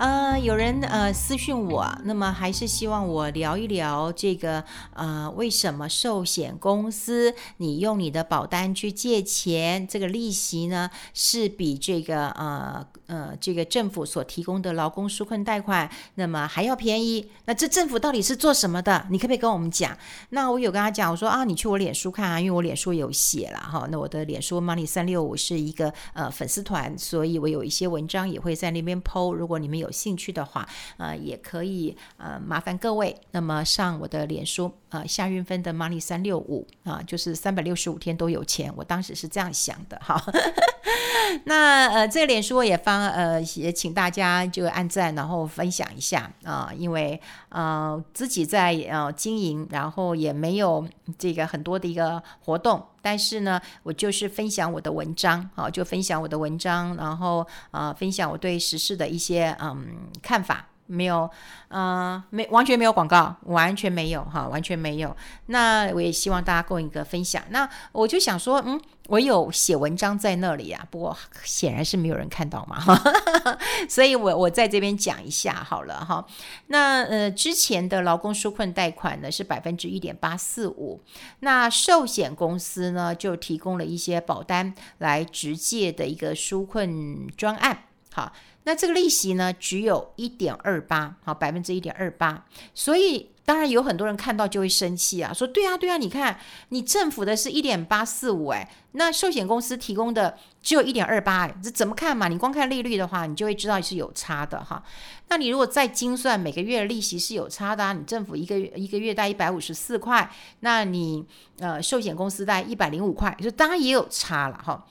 呃，有人呃私讯我，那么还是希望我聊一聊这个呃，为什么寿险公司你用你的保单去借钱，这个利息呢是比这个呃呃这个政府所提供的劳工纾困贷款那么还要便宜？那这政府到底是做什么的？你可不可以跟我们讲？那我有跟他讲，我说啊，你去我脸书看啊，因为我脸书有写了哈。那我的脸书 Money 三六五是一个呃粉丝团，所以我有一些文章也会在那边 po。如果你们有有兴趣的话，呃，也可以呃，麻烦各位，那么上我的脸书，呃，夏运芬的 Money 三六五啊，就是三百六十五天都有钱，我当时是这样想的哈。那呃，这个脸书也方呃，也请大家就按赞，然后分享一下啊，因为呃自己在呃经营，然后也没有这个很多的一个活动，但是呢，我就是分享我的文章，好，就分享我的文章，然后呃，分享我对时事的一些嗯看法。没有，呃，没完全没有广告，完全没有哈，完全没有。那我也希望大家共一个分享。那我就想说，嗯，我有写文章在那里啊，不过显然是没有人看到嘛，哈，所以我我在这边讲一下好了哈。那呃，之前的劳工纾困贷款呢是百分之一点八四五，那寿险公司呢就提供了一些保单来直接的一个纾困专案，好。那这个利息呢，只有一点二八，好，百分之一点二八，所以当然有很多人看到就会生气啊，说对啊，对啊，你看你政府的是一点八四五，哎，那寿险公司提供的只有一点二八，哎，这怎么看嘛？你光看利率的话，你就会知道是有差的哈。那你如果再精算每个月的利息是有差的啊，你政府一个月一个月贷一百五十四块，那你呃寿险公司贷一百零五块，就当然也有差了哈。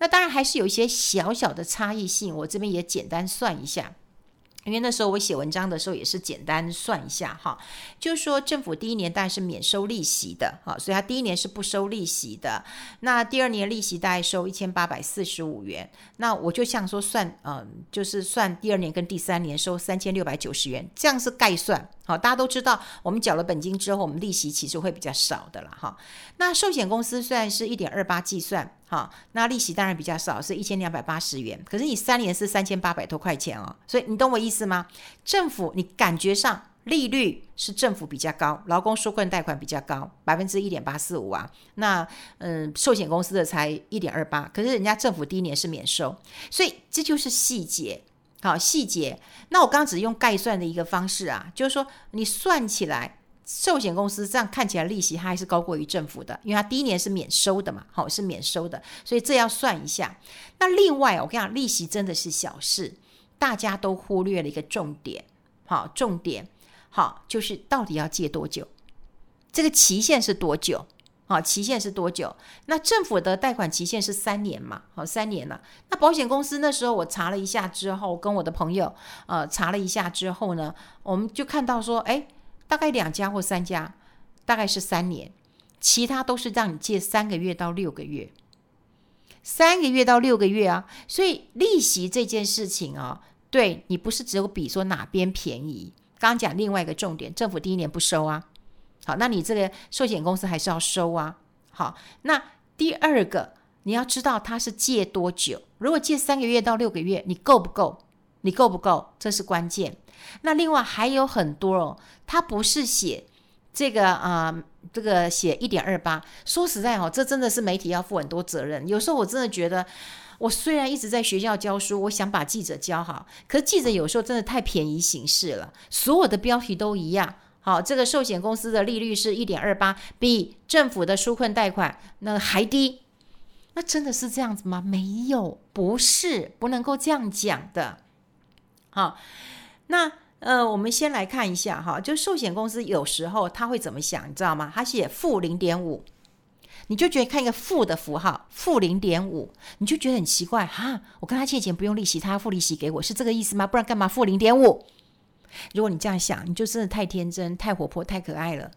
那当然还是有一些小小的差异性，我这边也简单算一下，因为那时候我写文章的时候也是简单算一下哈，就是说政府第一年当然是免收利息的哈，所以它第一年是不收利息的，那第二年利息大概收一千八百四十五元，那我就像说算，嗯，就是算第二年跟第三年收三千六百九十元，这样是概算。好，大家都知道，我们缴了本金之后，我们利息其实会比较少的了哈。那寿险公司虽然是一点二八计算，哈，那利息当然比较少，是一千两百八十元。可是你三年是三千八百多块钱哦，所以你懂我意思吗？政府你感觉上利率是政府比较高，劳工纾困贷款比较高，百分之一点八四五啊。那嗯，寿险公司的才一点二八，可是人家政府第一年是免收，所以这就是细节。好细节，那我刚刚只用概算的一个方式啊，就是说你算起来，寿险公司这样看起来利息它还是高过于政府的，因为它第一年是免收的嘛，好是免收的，所以这要算一下。那另外我跟你讲，利息真的是小事，大家都忽略了一个重点，好重点，好就是到底要借多久，这个期限是多久？好，期限是多久？那政府的贷款期限是三年嘛？好，三年了。那保险公司那时候我查了一下之后，跟我的朋友呃查了一下之后呢，我们就看到说，哎，大概两家或三家，大概是三年，其他都是让你借三个月到六个月，三个月到六个月啊。所以利息这件事情啊，对你不是只有比说哪边便宜。刚刚讲另外一个重点，政府第一年不收啊。那你这个寿险公司还是要收啊。好，那第二个你要知道他是借多久。如果借三个月到六个月，你够不够？你够不够？这是关键。那另外还有很多哦，他不是写这个啊、这个写一点二八。说实在哦，这真的是媒体要负很多责任。有时候我真的觉得，我虽然一直在学校教书，我想把记者教好，可是记者有时候真的太便宜行事了，所有的标题都一样。好，这个寿险公司的利率是一点二八，比政府的纾困贷款那还低。那真的是这样子吗？没有，不是，不能够这样讲的。好，那呃，我们先来看一下哈，就寿险公司有时候他会怎么想，你知道吗？他写负零点五，你就觉得看一个负的符号，负零点五，你就觉得很奇怪哈。我跟他借钱不用利息，他要付利息给我，是这个意思吗？不然干嘛负零点五？如果你这样想，你就真的太天真、太活泼、太可爱了。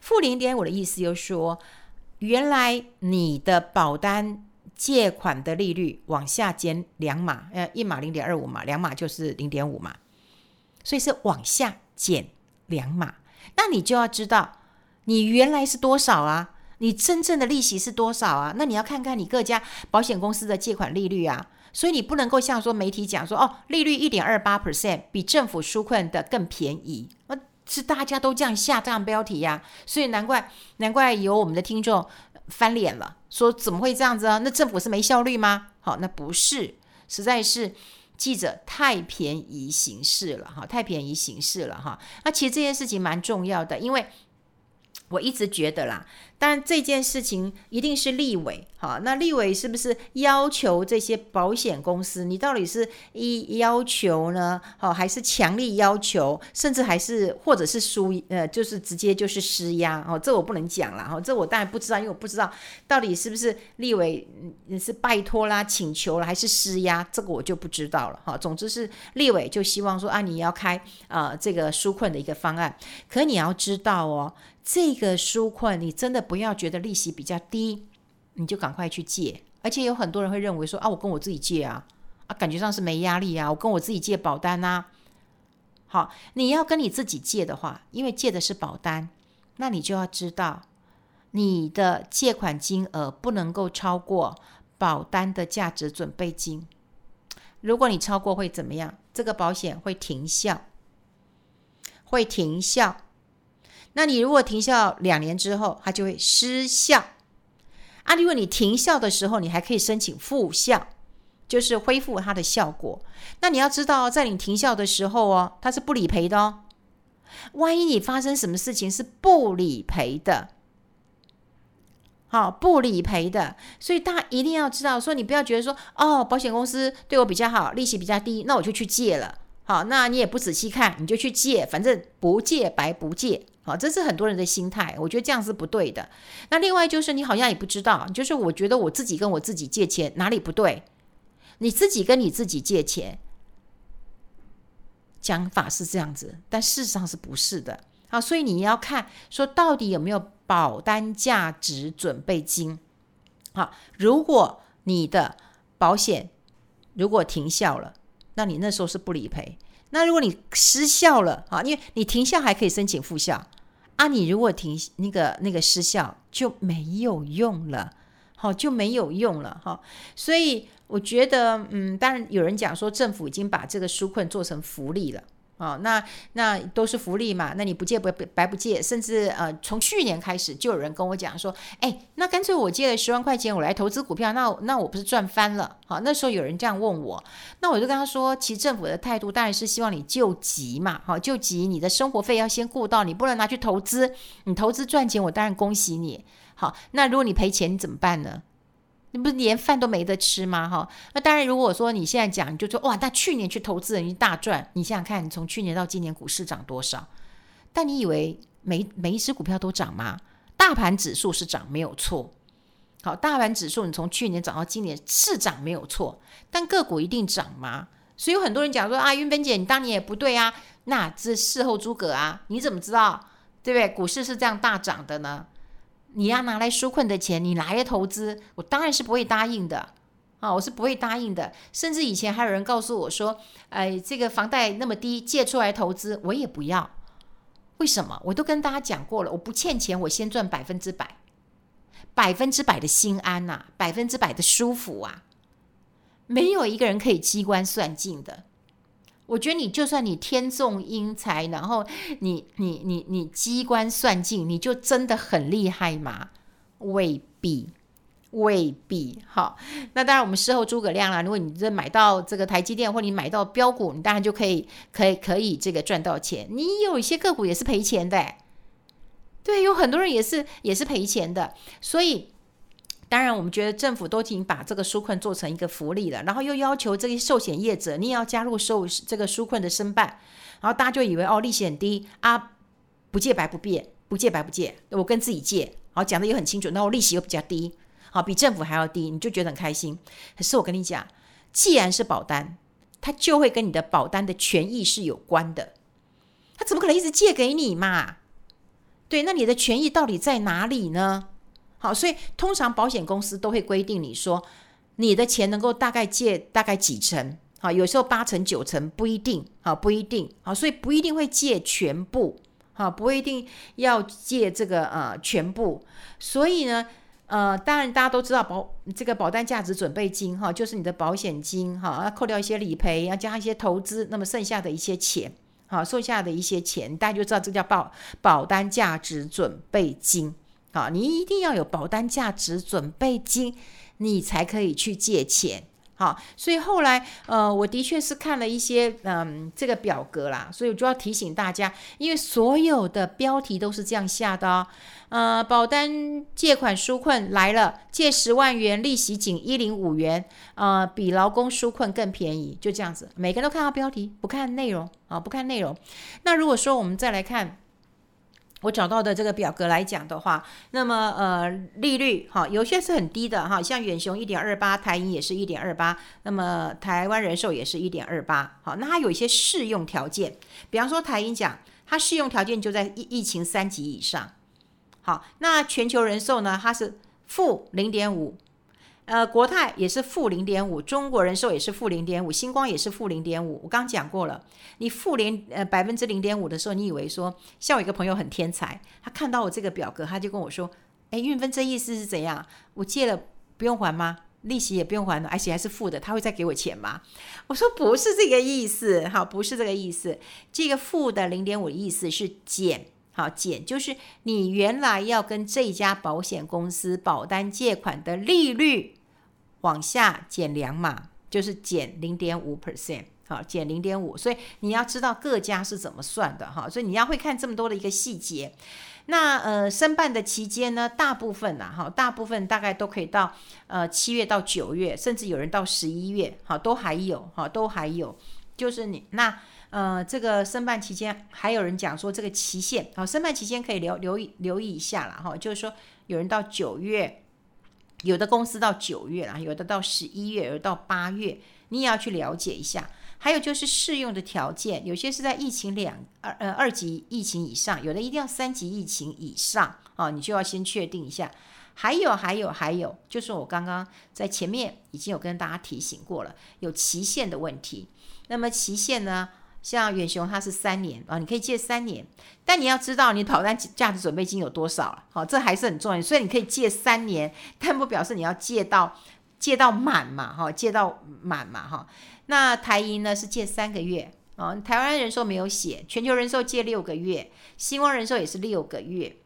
负零点五的意思就是说，原来你的保单借款的利率往下减两码，呃，一码零点二五码，两码就是零点五码，所以是往下减两码。那你就要知道，你原来是多少啊？你真正的利息是多少啊？那你要看看你各家保险公司的借款利率啊。所以你不能够像说媒体讲说哦，利率一点二八 percent 比政府纾困的更便宜，那，是大家都这样下这样标题呀、所以难怪难怪有我们的听众翻脸了，说怎么会这样子啊？那政府是没效率吗？好，那不是，实在是记者太便宜行事了哈，太便宜行事了哈。那其实这件事情蛮重要的，因为我一直觉得啦。但这件事情一定是立委，哈，那立委是不是要求这些保险公司？你到底是一要求呢？好，还是强力要求，甚至还是或者是输呃，就是直接就是施压？哦，这我不能讲了，哈，这我当然不知道，因为我不知道到底是不是立委是拜托啦、请求了，还是施压？这个我就不知道了，哈。总之是立委就希望说啊，你要开啊、呃、这个纾困的一个方案，可你要知道哦。这个纾困，你真的不要觉得利息比较低，你就赶快去借。而且有很多人会认为说啊，我跟我自己借啊，啊，感觉上是没压力啊，我跟我自己借保单啊。好，你要跟你自己借的话，因为借的是保单，那你就要知道，你的借款金额不能够超过保单的价值准备金。如果你超过会怎么样？这个保险会停效，会停效。那你如果停效两年之后，它就会失效啊。如果你停效的时候，你还可以申请复效，就是恢复它的效果。那你要知道，在你停效的时候哦，它是不理赔的哦。万一你发生什么事情是不理赔的，好，不理赔的，所以大家一定要知道，说你不要觉得说哦，保险公司对我比较好，利息比较低，那我就去借了。好，那你也不仔细看，你就去借，反正不借白不借。好，这是很多人的心态，我觉得这样是不对的。那另外就是你好像也不知道，就是我觉得我自己跟我自己借钱哪里不对？你自己跟你自己借钱，讲法是这样子，但事实上是不是的？好，所以你要看说到底有没有保单价值准备金。好，如果你的保险如果停效了，那你那时候是不理赔。那如果你失效了啊，因为你停效还可以申请复效。啊，你如果停那个那个失效就没有用了，好，就没有用了哈。所以我觉得，嗯，当然有人讲说政府已经把这个纾困做成福利了。哦，那那都是福利嘛，那你不借不白不借，甚至呃，从去年开始就有人跟我讲说，哎，那干脆我借了十万块钱，我来投资股票，那那我不是赚翻了？好，那时候有人这样问我，那我就跟他说，其实政府的态度当然是希望你救急嘛，好，救急，你的生活费要先顾到，你不能拿去投资，你投资赚钱，我当然恭喜你，好，那如果你赔钱，你怎么办呢？你不是连饭都没得吃吗？哈，那当然，如果说你现在讲，你就说哇，那去年去投资人一大赚，你想想看，你从去年到今年股市涨多少？但你以为每每一只股票都涨吗？大盘指数是涨，没有错。好，大盘指数你从去年涨到今年是涨，没有错。但个股一定涨吗？所以有很多人讲说啊，云芬姐，你当年也不对啊，那这事后诸葛啊，你怎么知道？对不对？股市是这样大涨的呢？你要拿来纾困的钱，你拿来投资，我当然是不会答应的啊！我是不会答应的。甚至以前还有人告诉我说：“哎，这个房贷那么低，借出来投资，我也不要。”为什么？我都跟大家讲过了，我不欠钱，我先赚百分之百，百分之百的心安呐、啊，百分之百的舒服啊！没有一个人可以机关算尽的。我觉得你就算你天纵英才，然后你你你你机关算尽，你就真的很厉害吗？未必，未必。好，那当然我们事后诸葛亮啦。如果你这买到这个台积电，或你买到标股，你当然就可以可以可以这个赚到钱。你有一些个股也是赔钱的，对，有很多人也是也是赔钱的，所以。当然，我们觉得政府都已经把这个纾困做成一个福利了，然后又要求这些寿险业者你也要加入受这个纾困的申办，然后大家就以为哦，利息很低啊，不借白不借，不借白不借，我跟自己借，好，讲的也很清楚，那我利息又比较低，好，比政府还要低，你就觉得很开心。可是我跟你讲，既然是保单，它就会跟你的保单的权益是有关的，他怎么可能一直借给你嘛？对，那你的权益到底在哪里呢？好，所以通常保险公司都会规定你说，你的钱能够大概借大概几成？好，有时候八成九成不一定，好，不一定，好，所以不一定会借全部，哈，不一定要借这个呃全部。所以呢，呃，当然大家都知道保这个保单价值准备金哈，就是你的保险金哈，要扣掉一些理赔，要加一些投资，那么剩下的一些钱，好，剩下的一些钱，大家就知道这叫保保单价值准备金。好，你一定要有保单价值准备金，你才可以去借钱。好，所以后来，呃，我的确是看了一些，嗯，这个表格啦，所以我就要提醒大家，因为所有的标题都是这样下的哦，呃，保单借款纾困来了，借十万元，利息仅一零五元，呃，比劳工纾困更便宜，就这样子，每个人都看到标题，不看内容啊，不看内容。那如果说我们再来看。我找到的这个表格来讲的话，那么呃利率哈，有些是很低的哈，像远雄一点二八，台银也是一点二八，那么台湾人寿也是一点二八，好，那它有一些适用条件，比方说台银讲，它适用条件就在疫疫情三级以上，好，那全球人寿呢，它是负零点五。呃，国泰也是负零点五，中国人寿也是负零点五，星光也是负零点五。我刚讲过了，你负零呃百分之零点五的时候，你以为说，像我一个朋友很天才，他看到我这个表格，他就跟我说，哎，运分这意思是怎样？我借了不用还吗？利息也不用还了，而且还是负的，他会再给我钱吗？我说不是这个意思，好，不是这个意思，这个负的零点五的意思是减。好，减就是你原来要跟这家保险公司保单借款的利率往下减两码，就是减零点五 percent。好，减零点五，所以你要知道各家是怎么算的哈。所以你要会看这么多的一个细节。那呃，申办的期间呢，大部分呐，哈，大部分大概都可以到呃七月到九月，甚至有人到十一月，哈，都还有，哈，都还有。就是你那。呃，这个申办期间还有人讲说这个期限好，申办期间可以留留意留意一下了哈，就是说有人到九月，有的公司到九月啦，有的到十一月，有的到八月，你也要去了解一下。还有就是适用的条件，有些是在疫情两二呃二级疫情以上，有的一定要三级疫情以上啊，你就要先确定一下。还有还有还有，就是我刚刚在前面已经有跟大家提醒过了，有期限的问题。那么期限呢？像远雄，它是三年啊，你可以借三年，但你要知道你保单价值准备金有多少，好，这还是很重要。所以你可以借三年，但不表示你要借到借到满嘛，哈，借到满嘛，哈。那台银呢是借三个月啊，台湾人寿没有写，全球人寿借六个月，新光人寿也是六个月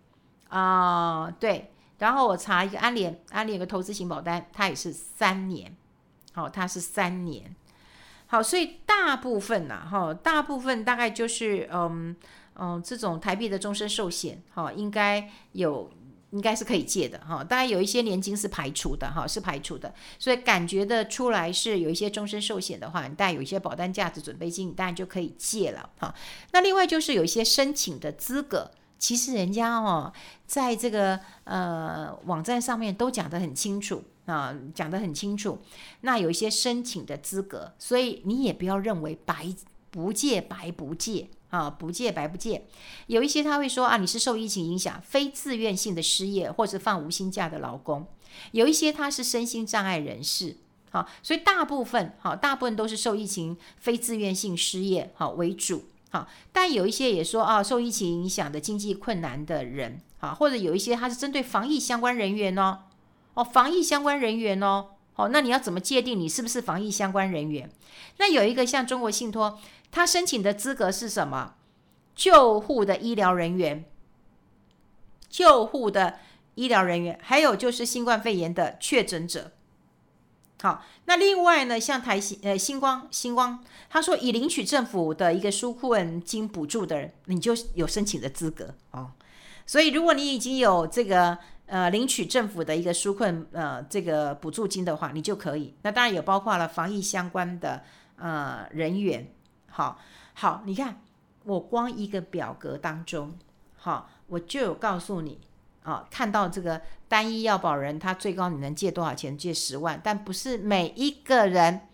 啊，对。然后我查一个安联，安联有个投资型保单，它也是三年，好，它是三年。好，所以大部分呐，哈，大部分大概就是，嗯嗯，这种台币的终身寿险，哈，应该有，应该是可以借的，哈。当然有一些年金是排除的，哈，是排除的。所以感觉得出来是有一些终身寿险的话，你大概有一些保单价值准备金，你当然就可以借了，哈。那另外就是有一些申请的资格，其实人家哦，在这个呃网站上面都讲得很清楚。啊，讲得很清楚。那有一些申请的资格，所以你也不要认为白不借白不借啊，不借白不借。有一些他会说啊，你是受疫情影响、非自愿性的失业，或者放无薪假的劳工。有一些他是身心障碍人士，好，所以大部分好，大部分都是受疫情非自愿性失业好为主，好。但有一些也说啊，受疫情影响的经济困难的人，好，或者有一些他是针对防疫相关人员哦。哦，防疫相关人员哦，好，那你要怎么界定你是不是防疫相关人员？那有一个像中国信托，他申请的资格是什么？救护的医疗人员，救护的医疗人员，还有就是新冠肺炎的确诊者。好，那另外呢，像台星呃星光星光，他说已领取政府的一个纾困金补助的人，你就有申请的资格哦。所以如果你已经有这个。呃，领取政府的一个纾困呃这个补助金的话，你就可以。那当然也包括了防疫相关的呃人员。好，好，你看我光一个表格当中，好，我就有告诉你啊，看到这个单一要保人，他最高你能借多少钱？借十万，但不是每一个人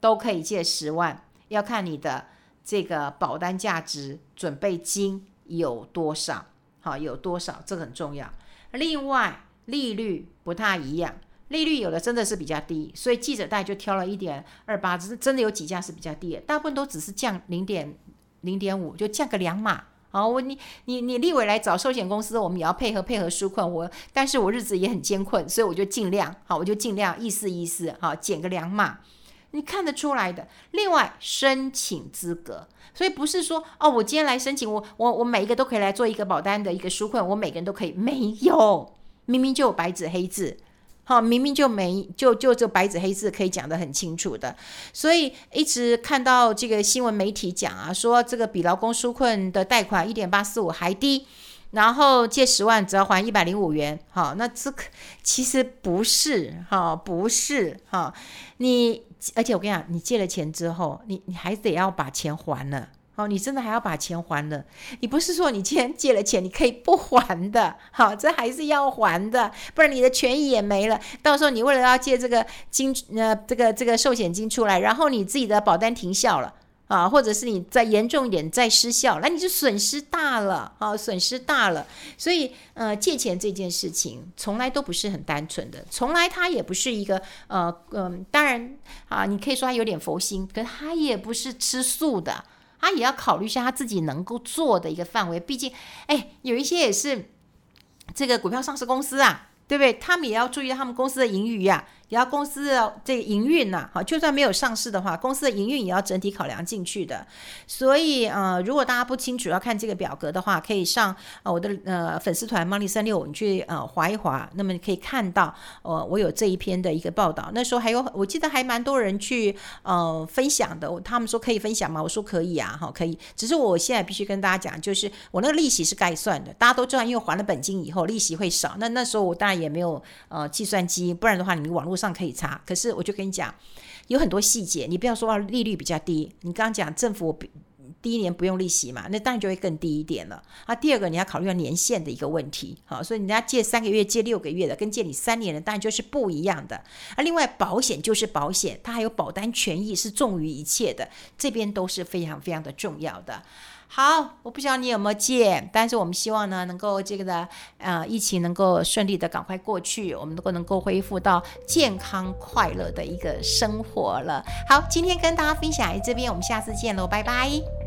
都可以借十万，要看你的这个保单价值准备金有多少。好，有多少？这个很重要。另外，利率不太一样，利率有的真的是比较低，所以记者贷就挑了一点二八，只是真的有几家是比较低的，大部分都只是降零点零点五，就降个两码好，我你你你立委来找寿险公司，我们也要配合配合纾困。我但是我日子也很艰困，所以我就尽量好，我就尽量意思意思好，减个两码，你看得出来的。另外申请资格，所以不是说哦，我今天来申请，我我我每一个都可以来做一个保单的一个纾困，我每个人都可以，没有，明明就有白纸黑字。好，明明就没就就这白纸黑字可以讲得很清楚的，所以一直看到这个新闻媒体讲啊，说这个比劳工纾困的贷款一点八四五还低，然后借十万只要还一百零五元，好，那这个其实不是哈，不是哈，你而且我跟你讲，你借了钱之后，你你还得要把钱还了。好，你真的还要把钱还了？你不是说你今天借了钱，你可以不还的？好，这还是要还的，不然你的权益也没了。到时候你为了要借这个金，呃，这个这个寿险金出来，然后你自己的保单停效了啊，或者是你再严重一点再失效，那你就损失大了啊，损失大了。所以，呃，借钱这件事情从来都不是很单纯的，从来它也不是一个，呃，嗯、呃，当然啊，你可以说它有点佛心，可它也不是吃素的。他也要考虑一下他自己能够做的一个范围，毕竟，哎，有一些也是这个股票上市公司啊，对不对？他们也要注意他们公司的盈余呀。也要公司的这个营运呐，好，就算没有上市的话，公司的营运也要整体考量进去的。所以，呃，如果大家不清楚要看这个表格的话，可以上呃我的呃粉丝团 Money 三六五，你去呃划一划，那么你可以看到，呃，我有这一篇的一个报道。那时候还有，我记得还蛮多人去呃分享的。他们说可以分享吗？我说可以啊，哈，可以。只是我现在必须跟大家讲，就是我那个利息是概算的，大家都知道，因为还了本金以后利息会少。那那时候我当然也没有呃计算机，不然的话，你网络。上可以查，可是我就跟你讲，有很多细节。你不要说啊利率比较低，你刚刚讲政府第一年不用利息嘛，那当然就会更低一点了啊。第二个你要考虑到年限的一个问题，好，所以人家借三个月、借六个月的，跟借你三年的，当然就是不一样的。啊，另外保险就是保险，它还有保单权益是重于一切的，这边都是非常非常的重要的。好，我不知道你有没有借，但是我们希望呢，能够这个的呃，疫情能够顺利的赶快过去，我们都能够恢复到健康快乐的一个生活了。好，今天跟大家分享这边，我们下次见喽，拜拜。